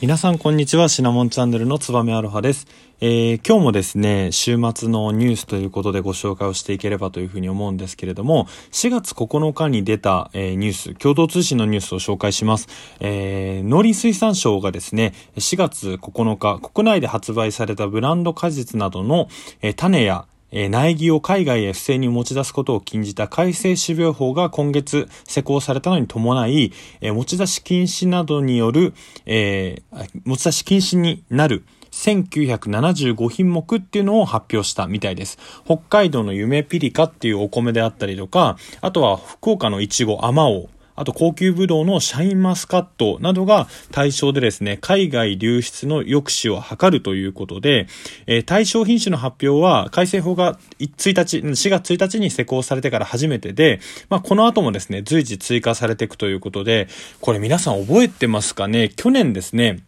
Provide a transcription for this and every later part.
皆さんこんにちは。シナモンチャンネルのつばめアロハです、えー、今日もですね週末のニュースということでご紹介をしていければというふうに思うんですけれども4月9日に出た、えー、ニュース共同通信のニュースを紹介します、えー、農林水産省がですね4月9日国内で発売されたブランド果実などの、え種やえ苗木を海外へ不正に持ち出すことを禁じた改正種苗法が今月施行されたのに伴い、持ち出し禁止などによる、えー、持ち出し禁止になる1975品目っていうのを発表したみたいです。北海道の夢ピリカっていうお米であったりとか、あとは福岡のいちご、あまおう、あと高級ブドウのシャインマスカットなどが対象でですね、海外流出の抑止を図るということで、えー、対象品種の発表は改正法が1日、4月1日に施行されてから初めてで、まあ、この後もですね、随時追加されていくということで、これ皆さん覚えてますかね？去年ですね、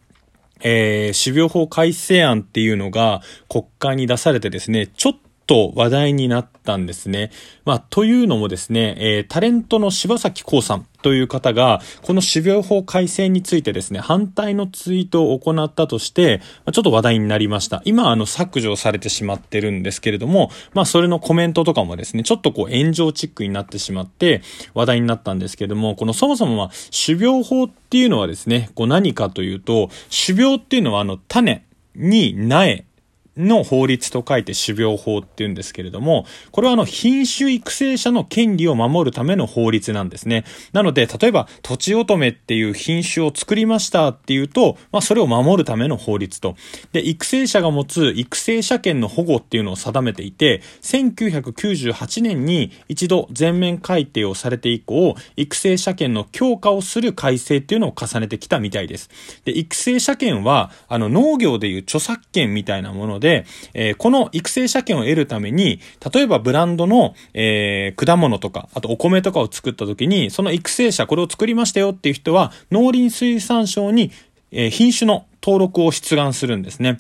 えー、種苗法改正案っていうのが国会に出されてですね、ちょっとと話題になったんですね。まあ、というのもですね、えー、タレントの柴咲コウさんという方が、この種苗法改正についてですね、反対のツイートを行ったとして、ちょっと話題になりました。今、あの、削除されてしまってるんですけれども、まあ、それのコメントとかもですね、ちょっとこう、炎上チックになってしまって、話題になったんですけれども、このそもそもは、種苗法っていうのはですね、こう何かというと、種苗っていうのはあの、種に苗、の法律と書いて種苗法っていうんですけれども、これはあの品種育成者の権利を守るための法律なんですね。なので、例えば、とちおとめっていう品種を作りましたっていうと、まあそれを守るための法律と。で、育成者が持つ育成者権の保護っていうのを定めていて、1998年に一度全面改定をされて以降、育成者権の強化をする改正っていうのを重ねてきたみたいです。で、育成者権は、あの農業でいう著作権みたいなもので、えー、この育成車検を得るために、例えばブランドの、えー、果物とか、あとお米とかを作った時に、その育成者、これを作りましたよっていう人は、農林水産省に、えー、品種の登録を出願するんですね。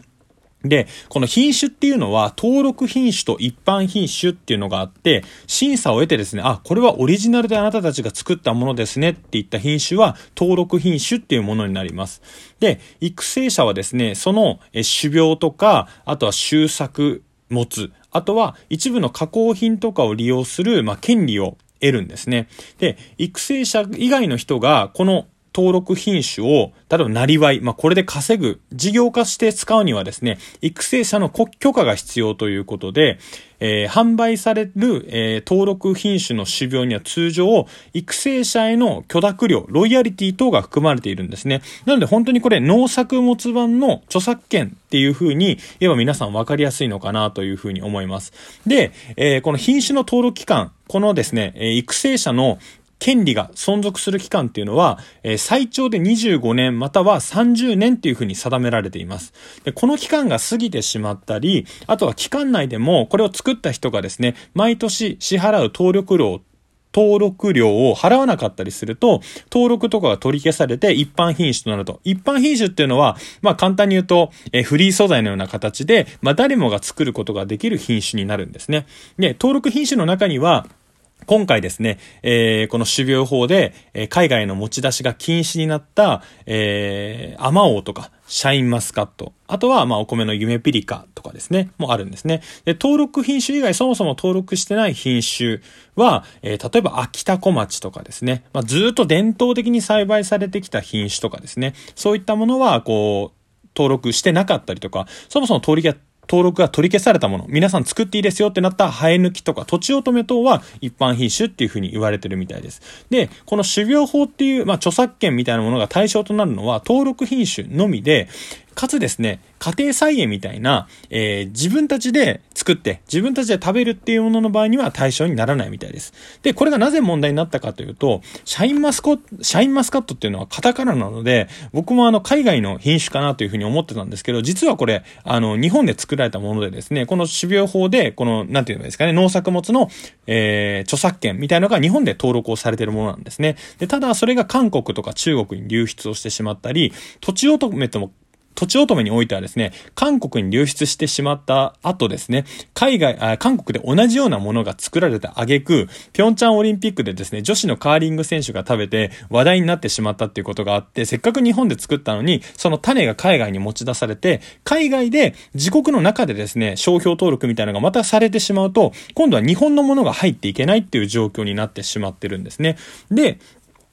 で、この品種っていうのは登録品種と一般品種っていうのがあって、審査を得てですね、あ、これはオリジナルであなたたちが作ったものですねっていった品種は登録品種っていうものになります。で、育成者はですね、その種苗とか、あとは収作物、あとは一部の加工品とかを利用する、まあ、権利を得るんですね。で、育成者以外の人がこの登録品種を、例えば、なりわい、まあ、これで稼ぐ、事業化して使うにはですね、育成者の許可が必要ということで、えー、販売される、えー、登録品種の種苗には通常、育成者への許諾料、ロイヤリティ等が含まれているんですね。なので本当にこれ農作物版の著作権っていう風に言えば皆さん分かりやすいのかなという風に思います。で、えー、この品種の登録期間、このですね、育成者の権利が存続する期間っていうのは、えー、最長で25年または30年っていうふうに定められています。で、この期間が過ぎてしまったり、あとは期間内でもこれを作った人がですね、毎年支払う登録料登録料を払わなかったりすると、登録とかが取り消されて一般品種となると。一般品種っていうのは、まあ簡単に言うと、えフリー素材のような形で、まあ誰もが作ることができる品種になるんですね。で、登録品種の中には、今回ですね、えー、この種苗法で、えー、海外の持ち出しが禁止になった、えー、アマオとか、シャインマスカット、あとは、まあ、お米の夢ピリカとかですね、もあるんですね。で、登録品種以外、そもそも登録してない品種は、えー、例えば秋田小町とかですね、まあ、ずっと伝統的に栽培されてきた品種とかですね、そういったものは、こう、登録してなかったりとか、そもそも登りが登録が取り消されたもの、皆さん作っていいですよってなった生え抜きとか、土地乙女等は一般品種っていうふうに言われてるみたいです。で、この種苗法っていう、まあ、著作権みたいなものが対象となるのは、登録品種のみで、かつですね、家庭菜園みたいな、えー、自分たちで作って、自分たちで食べるっていうものの場合には対象にならないみたいです。で、これがなぜ問題になったかというと、シャインマスコ、シャインマスカットっていうのはカタカナなので、僕もあの、海外の品種かなというふうに思ってたんですけど、実はこれ、あの、日本で作られたものでですね、この種苗法で、この、なんていうのですかね、農作物の、えー、著作権みたいなのが日本で登録をされてるものなんですね。で、ただそれが韓国とか中国に流出をしてしまったり、土地乙女とも土地乙女においてはですね、韓国に流出してしまった後ですね、海外、あ韓国で同じようなものが作られた挙句、ピョンチャンオリンピックでですね、女子のカーリング選手が食べて話題になってしまったっていうことがあって、せっかく日本で作ったのに、その種が海外に持ち出されて、海外で自国の中でですね、商標登録みたいなのがまたされてしまうと、今度は日本のものが入っていけないっていう状況になってしまってるんですね。で、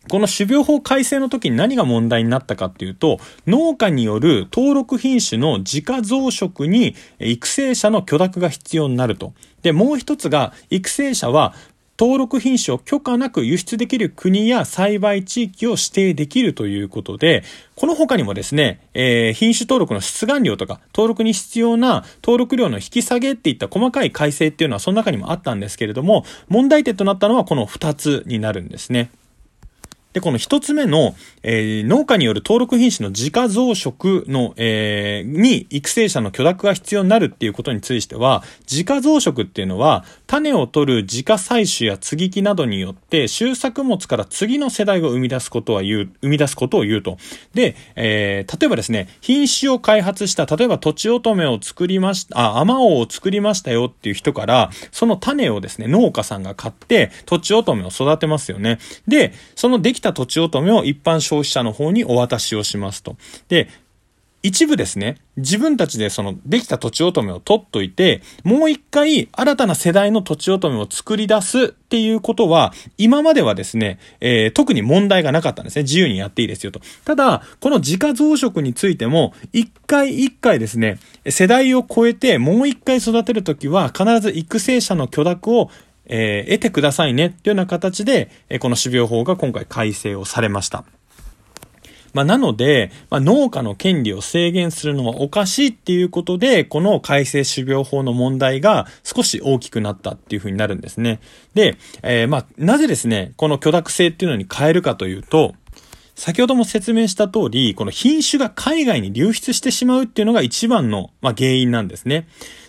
この種苗法改正の時に何が問題になったかっていうと、農家による登録品種の自家増殖に育成者の許諾が必要になると。で、もう一つが、育成者は登録品種を許可なく輸出できる国や栽培地域を指定できるということで、この他にもですね、えー、品種登録の出願料とか、登録に必要な登録料の引き下げっていった細かい改正っていうのはその中にもあったんですけれども、問題点となったのはこの2つになるんですね。で、この一つ目の、えー、農家による登録品種の自家増殖の、えー、に育成者の許諾が必要になるっていうことについては、自家増殖っていうのは、種を取る自家採取や接ぎ木などによって、収作物から次の世代を生み出すことは言う、生み出すことを言うと。で、えー、例えばですね、品種を開発した、例えば土地乙女を作りました、あ、アマオを作りましたよっていう人から、その種をですね、農家さんが買って、土地乙女を育てますよね。で、そのでききた土地乙女を一般消費者の方にお渡しをしますと。で、一部ですね、自分たちでそのできた土地乙女を取っといて、もう一回新たな世代の土地乙女を作り出すっていうことは、今まではですね、えー、特に問題がなかったんですね。自由にやっていいですよと。ただ、この自家増殖についても、一回一回ですね、世代を超えてもう一回育てるときは、必ず育成者の許諾をえー、得てくださいねっていうような形で、え、この種苗法が今回改正をされました。まあ、なので、まあ、農家の権利を制限するのはおかしいっていうことで、この改正種苗法の問題が少し大きくなったっていうふうになるんですね。で、えー、まあ、なぜですね、この許諾制っていうのに変えるかというと、先ほども説明した通り、この品種が海外に流出してしまうっていうのが一番の、まあ、原因なんですね。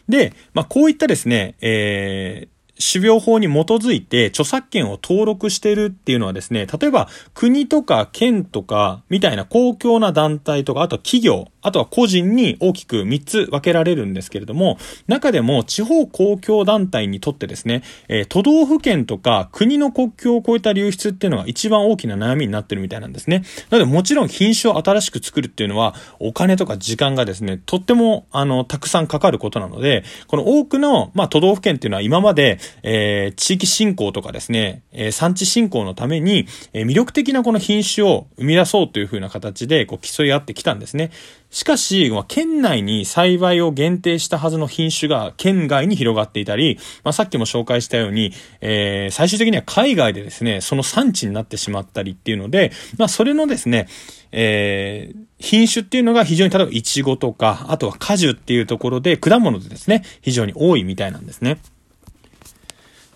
で、まあ、こういったですね、えー、種苗法に基づいて著作権を登録してるっていうのはですね、例えば国とか県とかみたいな公共な団体とか、あと企業、あとは個人に大きく3つ分けられるんですけれども、中でも地方公共団体にとってですね、えー、都道府県とか国の国境を越えた流出っていうのが一番大きな悩みになってるみたいなんですね。なのでもちろん品種を新しく作るっていうのはお金とか時間がですね、とってもあの、たくさんかかることなので、この多くの、まあ、都道府県っていうのは今まで、えー、地域振興とかですね、えー、産地振興のために、えー、魅力的なこの品種を生み出そうというふうな形で、こう、競い合ってきたんですね。しかし、まあ、県内に栽培を限定したはずの品種が県外に広がっていたり、まあ、さっきも紹介したように、えー、最終的には海外でですね、その産地になってしまったりっていうので、まあ、それのですね、えー、品種っていうのが非常に、例えばイチゴとか、あとは果樹っていうところで、果物でですね、非常に多いみたいなんですね。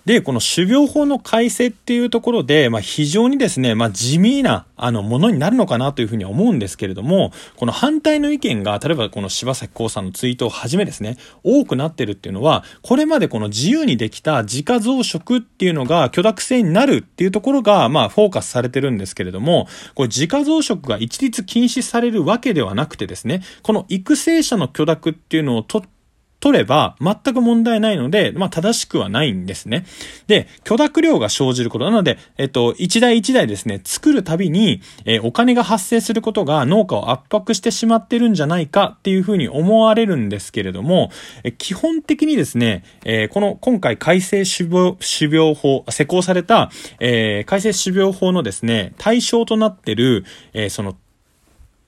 で、この種苗法の改正っていうところで、まあ、非常にですね、まあ、地味な、あの、ものになるのかなというふうに思うんですけれども、この反対の意見が、例えばこの柴咲コウさんのツイートをはじめですね、多くなってるっていうのは、これまでこの自由にできた自家増殖っていうのが許諾制になるっていうところが、まあ、フォーカスされてるんですけれども、これ自家増殖が一律禁止されるわけではなくてですね、この育成者の許諾っていうのを取って取れば全く問題ないので、まあ正しくはないんですね。で、許諾量が生じることなので、えっと、一台一台ですね、作るたびに、え、お金が発生することが農家を圧迫してしまってるんじゃないかっていうふうに思われるんですけれども、え基本的にですね、え、この今回改正種苗種苗法、施行された、えー、改正種苗法のですね、対象となってる、えその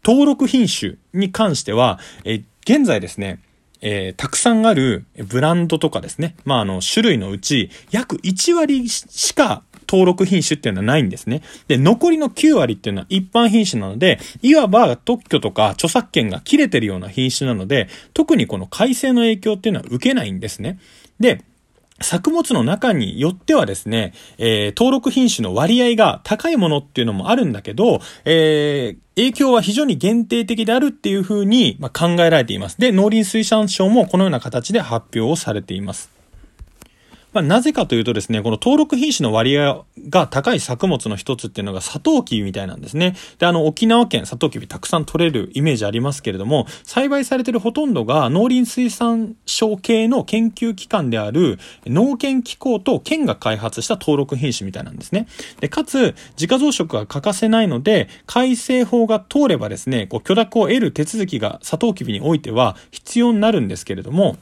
登録品種に関しては、え現在ですね、えー、たくさんあるブランドとかですね。まあ、あの、種類のうち、約1割しか登録品種っていうのはないんですね。で、残りの9割っていうのは一般品種なので、いわば特許とか著作権が切れてるような品種なので、特にこの改正の影響っていうのは受けないんですね。で、作物の中によってはですね、えー、登録品種の割合が高いものっていうのもあるんだけど、えー、影響は非常に限定的であるっていうふうに、まあ、考えられています。で、農林水産省もこのような形で発表をされています。まあ、なぜかというとですね、この登録品種の割合が高い作物の一つっていうのがサトウキビみたいなんですね。で、あの、沖縄県サトウキビたくさん取れるイメージありますけれども、栽培されてるほとんどが農林水産省系の研究機関である農研機構と県が開発した登録品種みたいなんですね。で、かつ、自家増殖が欠かせないので、改正法が通ればですね、こう許諾を得る手続きがサトウキビにおいては必要になるんですけれども、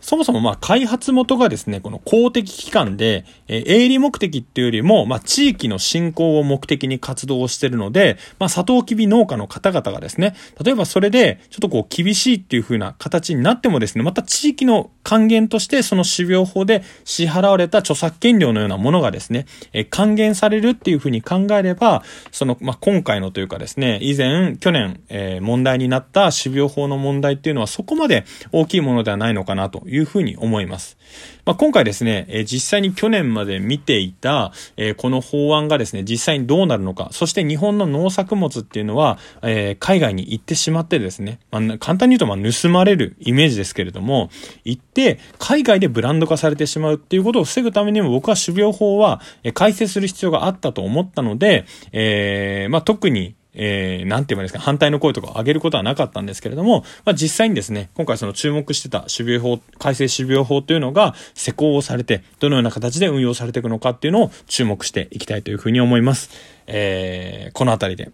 そもそもまあ開発元がですね、この公的機関で、えー、営利目的っていうよりも、まあ地域の振興を目的に活動してるので、まあサトウキビ農家の方々がですね、例えばそれでちょっとこう厳しいっていう風な形になってもですね、また地域の還元としてその種苗法で支払われた著作権料のようなものがですね、えー、還元されるっていう風に考えれば、その、まあ今回のというかですね、以前、去年、えー、問題になった種苗法の問題っていうのはそこまで大きいものではないのかなというふうに思います。まあ、今回ですね、え、実際に去年まで見ていた、え、この法案がですね、実際にどうなるのか、そして日本の農作物っていうのは、え、海外に行ってしまってですね、まあ、簡単に言うとま盗まれるイメージですけれども、行って海外でブランド化されてしまうっていうことを防ぐためにも僕は種苗法は改正する必要があったと思ったので、えー、まあ、特にえー、なんて言えばいいですか、反対の声とかを上げることはなかったんですけれども、まあ、実際にですね、今回その注目してた種苗法、改正種苗法というのが施行をされて、どのような形で運用されていくのかっていうのを注目していきたいというふうに思います。えー、このあたりで、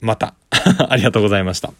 また、ありがとうございました。